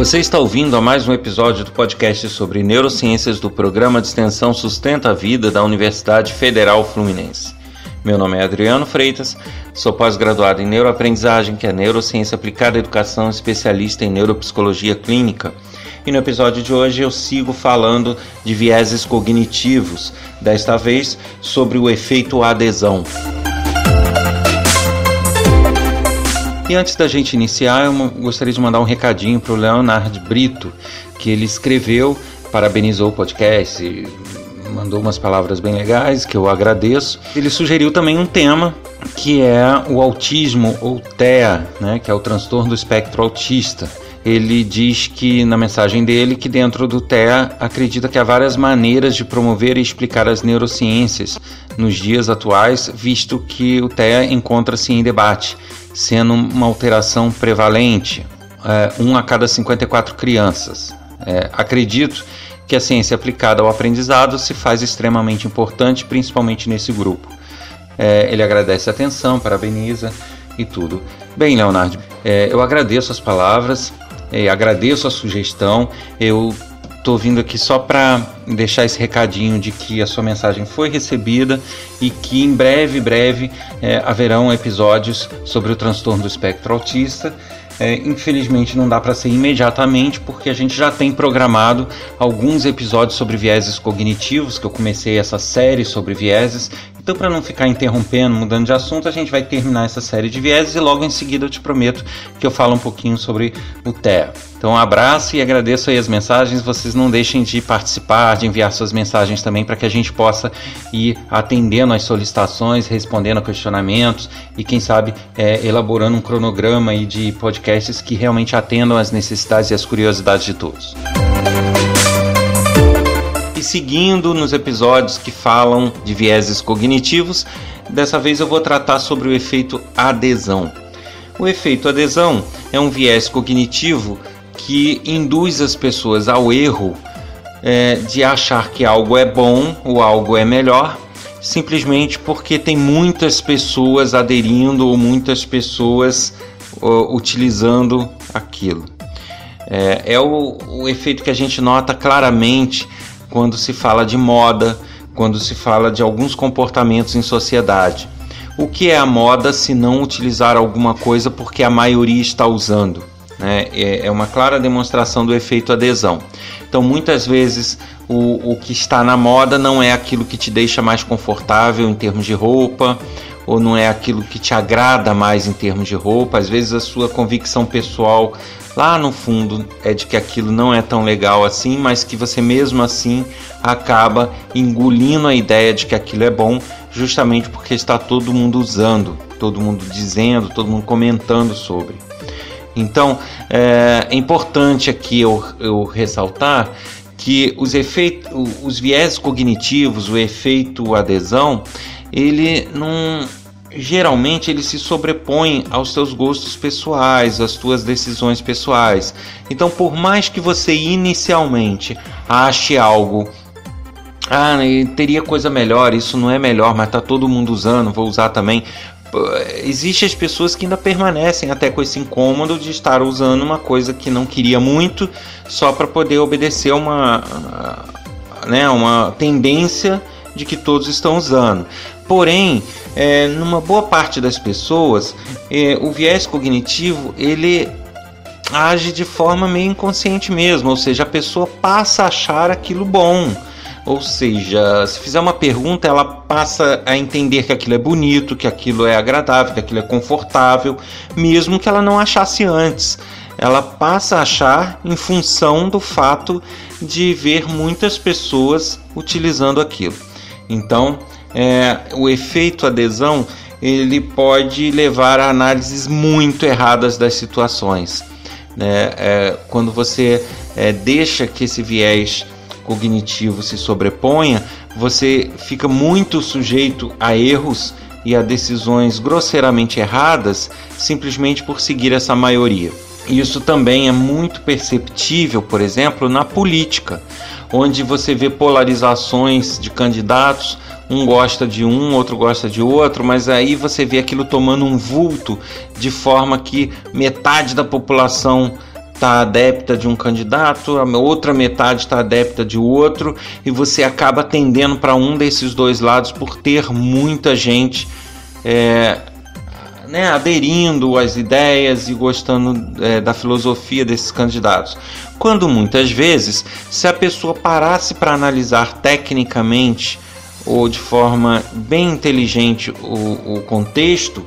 Você está ouvindo a mais um episódio do podcast sobre neurociências do programa de extensão Sustenta a Vida da Universidade Federal Fluminense. Meu nome é Adriano Freitas, sou pós-graduado em neuroaprendizagem, que é neurociência aplicada à educação, especialista em neuropsicologia clínica. E no episódio de hoje eu sigo falando de vieses cognitivos, desta vez sobre o efeito adesão. E antes da gente iniciar, eu gostaria de mandar um recadinho para o Leonardo Brito, que ele escreveu, parabenizou o podcast, mandou umas palavras bem legais que eu agradeço. Ele sugeriu também um tema que é o autismo ou TEA, né, que é o transtorno do espectro autista. Ele diz que na mensagem dele que dentro do TEA acredita que há várias maneiras de promover e explicar as neurociências nos dias atuais, visto que o TEA encontra-se em debate sendo uma alteração prevalente, é, um a cada 54 crianças. É, acredito que a ciência aplicada ao aprendizado se faz extremamente importante, principalmente nesse grupo. É, ele agradece a atenção, parabeniza e tudo. Bem, Leonardo, é, eu agradeço as palavras, é, agradeço a sugestão. Eu Estou vindo aqui só para deixar esse recadinho de que a sua mensagem foi recebida e que em breve, breve, é, haverão episódios sobre o transtorno do espectro autista. É, infelizmente não dá para ser imediatamente, porque a gente já tem programado alguns episódios sobre vieses cognitivos, que eu comecei essa série sobre vieses, então, para não ficar interrompendo, mudando de assunto, a gente vai terminar essa série de vieses e logo em seguida eu te prometo que eu falo um pouquinho sobre o TEA. Então, um abraço e agradeço aí as mensagens. Vocês não deixem de participar, de enviar suas mensagens também para que a gente possa ir atendendo às solicitações, respondendo a questionamentos e, quem sabe, é, elaborando um cronograma aí de podcasts que realmente atendam às necessidades e às curiosidades de todos. E seguindo nos episódios que falam de vieses cognitivos, dessa vez eu vou tratar sobre o efeito adesão. O efeito adesão é um viés cognitivo que induz as pessoas ao erro é, de achar que algo é bom ou algo é melhor, simplesmente porque tem muitas pessoas aderindo ou muitas pessoas utilizando aquilo. É, é o, o efeito que a gente nota claramente quando se fala de moda, quando se fala de alguns comportamentos em sociedade. O que é a moda se não utilizar alguma coisa porque a maioria está usando? Né? É, é uma clara demonstração do efeito adesão. Então, muitas vezes, o, o que está na moda não é aquilo que te deixa mais confortável em termos de roupa, ou não é aquilo que te agrada mais em termos de roupa. Às vezes, a sua convicção pessoal lá no fundo é de que aquilo não é tão legal assim, mas que você mesmo assim acaba engolindo a ideia de que aquilo é bom, justamente porque está todo mundo usando, todo mundo dizendo, todo mundo comentando sobre. Então é, é importante aqui eu, eu ressaltar que os efeitos, os viés cognitivos, o efeito adesão, ele não geralmente ele se sobrepõe aos seus gostos pessoais, às suas decisões pessoais. Então, por mais que você inicialmente ache algo ah, teria coisa melhor, isso não é melhor, mas tá todo mundo usando, vou usar também. Existem as pessoas que ainda permanecem até com esse incômodo de estar usando uma coisa que não queria muito só para poder obedecer uma, né, uma tendência de que todos estão usando. Porém, é, numa boa parte das pessoas, é, o viés cognitivo ele age de forma meio inconsciente mesmo, ou seja, a pessoa passa a achar aquilo bom. Ou seja, se fizer uma pergunta, ela passa a entender que aquilo é bonito, que aquilo é agradável, que aquilo é confortável, mesmo que ela não achasse antes. Ela passa a achar em função do fato de ver muitas pessoas utilizando aquilo. Então, é, o efeito adesão ele pode levar a análises muito erradas das situações. Né? É, quando você é, deixa que esse viés cognitivo se sobreponha, você fica muito sujeito a erros e a decisões grosseiramente erradas simplesmente por seguir essa maioria. Isso também é muito perceptível, por exemplo, na política, onde você vê polarizações de candidatos um gosta de um, outro gosta de outro, mas aí você vê aquilo tomando um vulto de forma que metade da população está adepta de um candidato, a outra metade está adepta de outro, e você acaba tendendo para um desses dois lados por ter muita gente é, né, aderindo às ideias e gostando é, da filosofia desses candidatos. Quando muitas vezes, se a pessoa parasse para analisar tecnicamente ou de forma bem inteligente o, o contexto,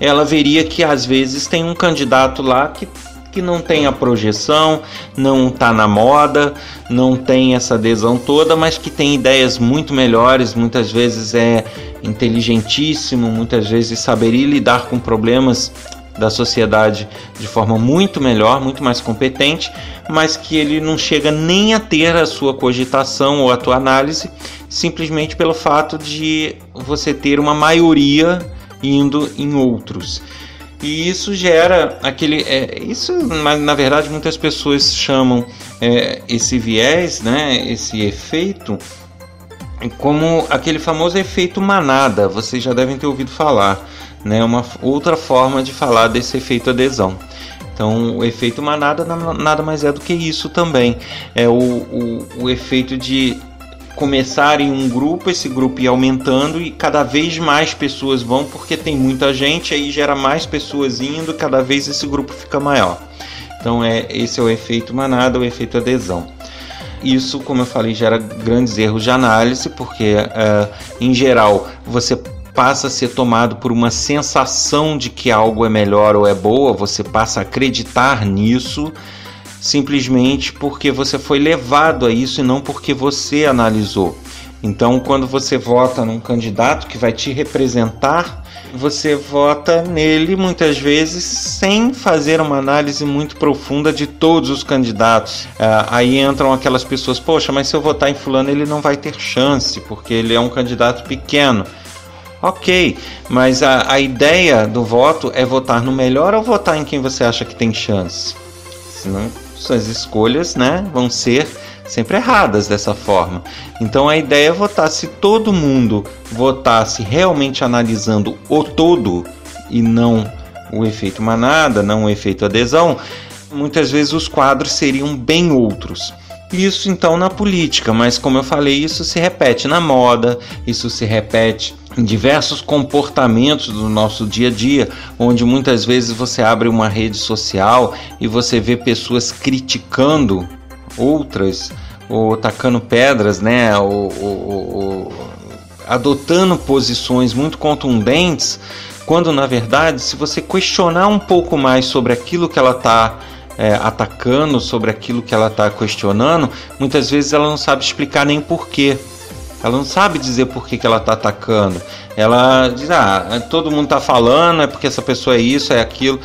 ela veria que às vezes tem um candidato lá que que não tem a projeção, não está na moda, não tem essa adesão toda, mas que tem ideias muito melhores, muitas vezes é inteligentíssimo, muitas vezes saberia lidar com problemas da sociedade de forma muito melhor, muito mais competente, mas que ele não chega nem a ter a sua cogitação ou a tua análise, simplesmente pelo fato de você ter uma maioria indo em outros. E isso gera aquele. É, isso, na verdade, muitas pessoas chamam é, esse viés, né, esse efeito, como aquele famoso efeito manada. Vocês já devem ter ouvido falar. Né, uma outra forma de falar desse efeito adesão. Então, o efeito manada nada mais é do que isso também. É o, o, o efeito de começar em um grupo, esse grupo ir aumentando e cada vez mais pessoas vão porque tem muita gente, aí gera mais pessoas indo, cada vez esse grupo fica maior. Então é esse é o efeito manada, o efeito adesão. Isso, como eu falei, gera grandes erros de análise, porque uh, em geral você passa a ser tomado por uma sensação de que algo é melhor ou é boa, você passa a acreditar nisso simplesmente porque você foi levado a isso e não porque você analisou. Então, quando você vota num candidato que vai te representar, você vota nele muitas vezes sem fazer uma análise muito profunda de todos os candidatos. É, aí entram aquelas pessoas, poxa, mas se eu votar em fulano ele não vai ter chance, porque ele é um candidato pequeno. Ok, mas a, a ideia do voto é votar no melhor ou votar em quem você acha que tem chance? Senão suas escolhas né, vão ser sempre erradas dessa forma. Então a ideia é votar se todo mundo votasse realmente analisando o todo e não o efeito manada, não o efeito adesão, muitas vezes os quadros seriam bem outros. Isso então na política, mas como eu falei, isso se repete na moda, isso se repete em diversos comportamentos do nosso dia a dia, onde muitas vezes você abre uma rede social e você vê pessoas criticando outras ou tacando pedras, né, ou, ou, ou adotando posições muito contundentes, quando na verdade, se você questionar um pouco mais sobre aquilo que ela está é, atacando, sobre aquilo que ela está questionando, muitas vezes ela não sabe explicar nem porquê. Ela não sabe dizer por que, que ela está atacando. Ela diz, ah, todo mundo está falando, é porque essa pessoa é isso, é aquilo.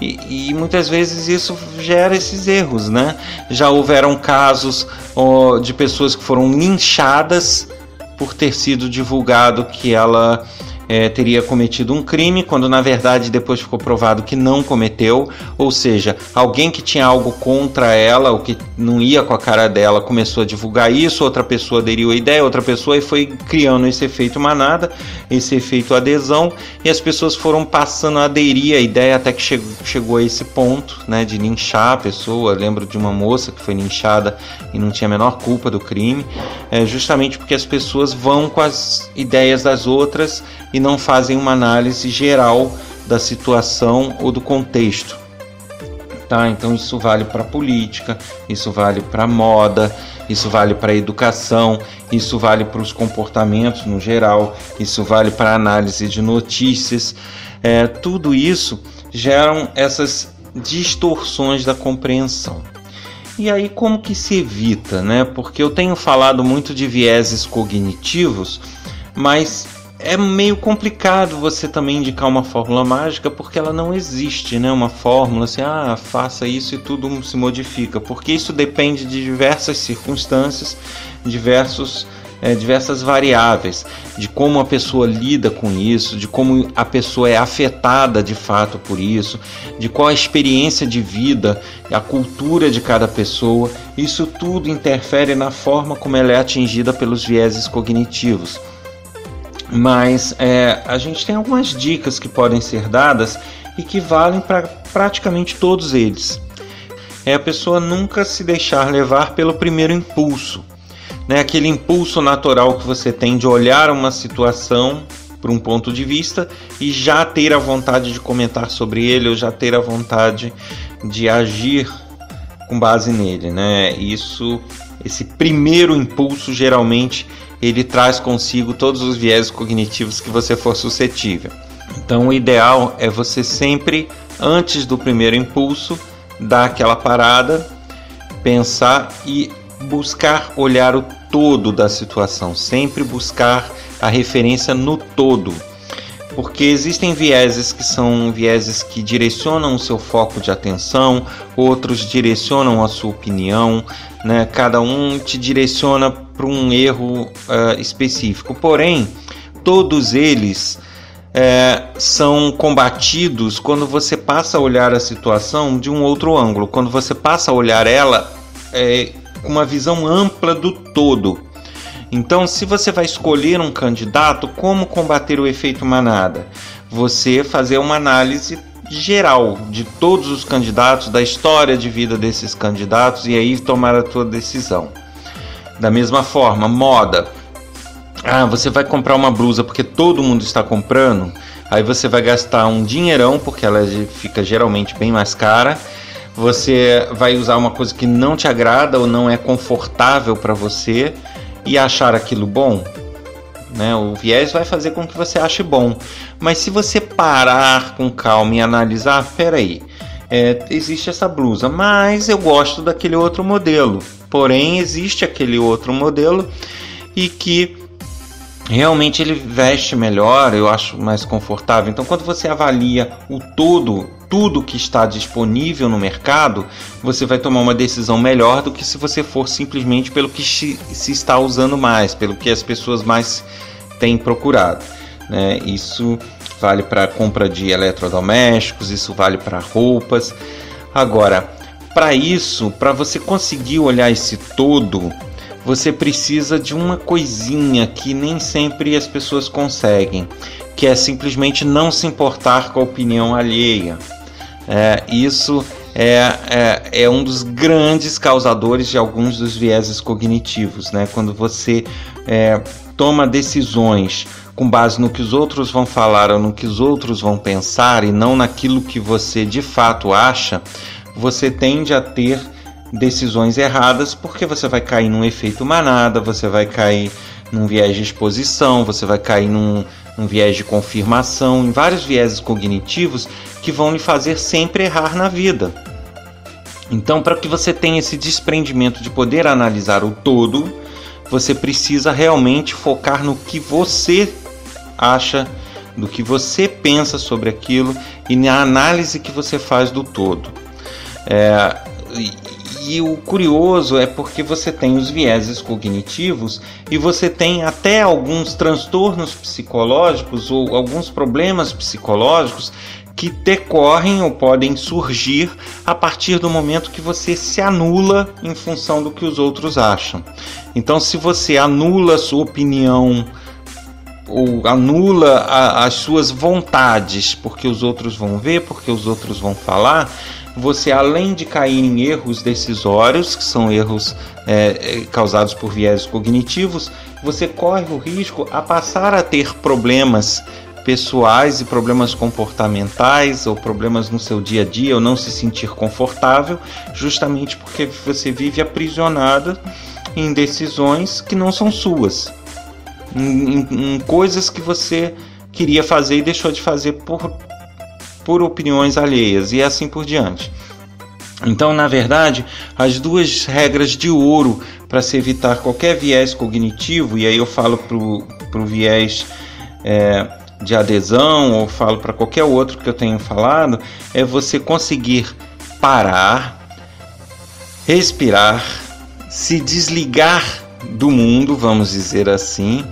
E, e, muitas vezes isso gera esses erros, né? Já houveram casos ó, de pessoas que foram linchadas por ter sido divulgado que ela é, teria cometido um crime, quando na verdade depois ficou provado que não cometeu, ou seja, alguém que tinha algo contra ela, ou que não ia com a cara dela, começou a divulgar isso, outra pessoa aderiu à ideia, outra pessoa e foi criando esse efeito manada, esse efeito adesão, e as pessoas foram passando a aderir à ideia até que chegou, chegou a esse ponto né, de linchar a pessoa. Eu lembro de uma moça que foi linchada e não tinha a menor culpa do crime, é, justamente porque as pessoas vão com as ideias das outras e não fazem uma análise geral da situação ou do contexto. Tá? Então isso vale para política, isso vale para moda, isso vale para educação, isso vale para os comportamentos no geral, isso vale para análise de notícias. É, tudo isso geram essas distorções da compreensão. E aí como que se evita, né? Porque eu tenho falado muito de vieses cognitivos, mas é meio complicado você também indicar uma fórmula mágica porque ela não existe, né? Uma fórmula assim, ah, faça isso e tudo se modifica, porque isso depende de diversas circunstâncias, diversos é, diversas variáveis, de como a pessoa lida com isso, de como a pessoa é afetada de fato por isso, de qual a experiência de vida, a cultura de cada pessoa. Isso tudo interfere na forma como ela é atingida pelos vieses cognitivos mas é, a gente tem algumas dicas que podem ser dadas e que valem para praticamente todos eles. é a pessoa nunca se deixar levar pelo primeiro impulso, né? Aquele impulso natural que você tem de olhar uma situação por um ponto de vista e já ter a vontade de comentar sobre ele ou já ter a vontade de agir com base nele, né? Isso, esse primeiro impulso geralmente ele traz consigo todos os viés cognitivos que você for suscetível. Então, o ideal é você sempre, antes do primeiro impulso, dar aquela parada, pensar e buscar olhar o todo da situação, sempre buscar a referência no todo. Porque existem vieses que são vieses que direcionam o seu foco de atenção, outros direcionam a sua opinião, né? cada um te direciona para um erro uh, específico. Porém, todos eles é, são combatidos quando você passa a olhar a situação de um outro ângulo, quando você passa a olhar ela é, uma visão ampla do todo. Então, se você vai escolher um candidato, como combater o efeito manada? Você fazer uma análise geral de todos os candidatos, da história de vida desses candidatos e aí tomar a tua decisão. Da mesma forma, moda. Ah, você vai comprar uma blusa porque todo mundo está comprando, aí você vai gastar um dinheirão porque ela fica geralmente bem mais cara. Você vai usar uma coisa que não te agrada ou não é confortável para você e achar aquilo bom. Né? O viés vai fazer com que você ache bom. Mas se você parar com calma e analisar, peraí, é, existe essa blusa, mas eu gosto daquele outro modelo. Porém, existe aquele outro modelo e que realmente ele veste melhor, eu acho mais confortável. Então, quando você avalia o todo, tudo que está disponível no mercado, você vai tomar uma decisão melhor do que se você for simplesmente pelo que se está usando mais, pelo que as pessoas mais têm procurado. Né? Isso vale para compra de eletrodomésticos, isso vale para roupas. Agora, para isso, para você conseguir olhar esse todo, você precisa de uma coisinha que nem sempre as pessoas conseguem, que é simplesmente não se importar com a opinião alheia. É, isso é, é, é, um dos grandes causadores de alguns dos vieses cognitivos, né? Quando você é, toma decisões com base no que os outros vão falar ou no que os outros vão pensar e não naquilo que você de fato acha, você tende a ter decisões erradas, porque você vai cair num efeito manada, você vai cair num viés de exposição, você vai cair num, num viés de confirmação, em vários vieses cognitivos que vão lhe fazer sempre errar na vida. Então, para que você tenha esse desprendimento de poder analisar o todo, você precisa realmente focar no que você acha, do que você pensa sobre aquilo e na análise que você faz do todo. É, e o curioso é porque você tem os vieses cognitivos e você tem até alguns transtornos psicológicos ou alguns problemas psicológicos que decorrem ou podem surgir a partir do momento que você se anula em função do que os outros acham. Então, se você anula sua opinião ou anula a, as suas vontades porque os outros vão ver, porque os outros vão falar, você além de cair em erros decisórios, que são erros é, é, causados por viés cognitivos, você corre o risco a passar a ter problemas pessoais e problemas comportamentais ou problemas no seu dia a dia ou não se sentir confortável, justamente porque você vive aprisionado em decisões que não são suas, em, em, coisas que você queria fazer e deixou de fazer por por opiniões alheias e assim por diante. Então, na verdade, as duas regras de ouro para se evitar qualquer viés cognitivo, e aí eu falo para o viés é, de adesão, ou falo para qualquer outro que eu tenha falado, é você conseguir parar, respirar, se desligar do mundo, vamos dizer assim,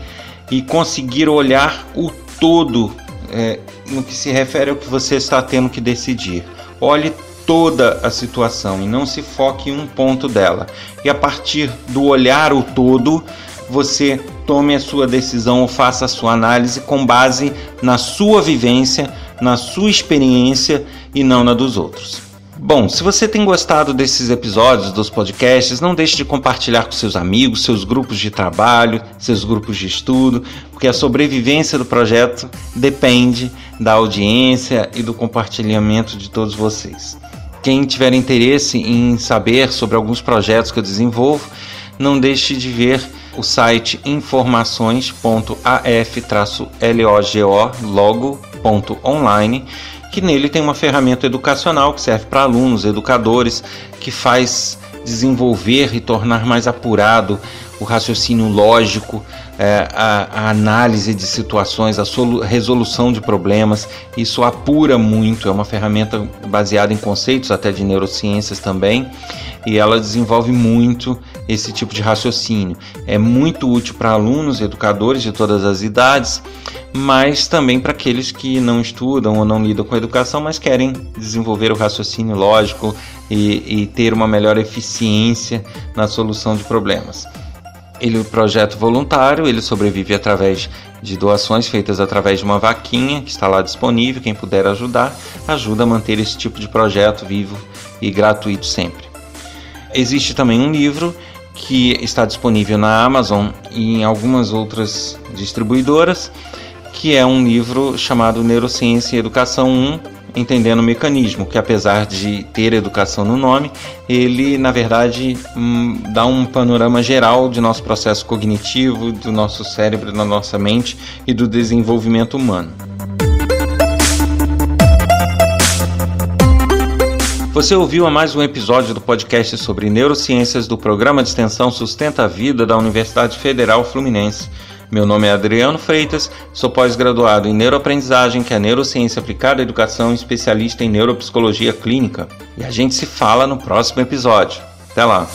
e conseguir olhar o todo é, no que se refere ao que você está tendo que decidir. Olhe toda a situação e não se foque em um ponto dela. E a partir do olhar o todo, você tome a sua decisão ou faça a sua análise com base na sua vivência, na sua experiência e não na dos outros. Bom, se você tem gostado desses episódios dos podcasts, não deixe de compartilhar com seus amigos, seus grupos de trabalho, seus grupos de estudo, porque a sobrevivência do projeto depende da audiência e do compartilhamento de todos vocês. Quem tiver interesse em saber sobre alguns projetos que eu desenvolvo, não deixe de ver o site informações.af-logo.online, que nele tem uma ferramenta educacional que serve para alunos, educadores, que faz desenvolver e tornar mais apurado o raciocínio lógico, é, a, a, análise de situações, a resolução de problemas. Isso apura muito, é uma ferramenta baseada em conceitos até de neurociências também, e ela desenvolve muito esse tipo de raciocínio. É muito útil para alunos, educadores de todas as idades, mas também para aqueles que não estudam ou não lidam com a educação, mas querem desenvolver o raciocínio lógico e, e ter uma melhor eficiência na solução de problemas. Ele é um projeto voluntário, ele sobrevive através de doações feitas através de uma vaquinha que está lá disponível. Quem puder ajudar, ajuda a manter esse tipo de projeto vivo e gratuito sempre. Existe também um livro que está disponível na Amazon e em algumas outras distribuidoras, que é um livro chamado Neurociência e Educação 1, entendendo o mecanismo, que apesar de ter educação no nome, ele na verdade hum, dá um panorama geral de nosso processo cognitivo, do nosso cérebro, da nossa mente e do desenvolvimento humano. Você ouviu a mais um episódio do podcast sobre neurociências do programa de extensão Sustenta a Vida da Universidade Federal Fluminense. Meu nome é Adriano Freitas, sou pós-graduado em neuroaprendizagem, que é neurociência aplicada à educação, especialista em neuropsicologia clínica. E a gente se fala no próximo episódio. Até lá!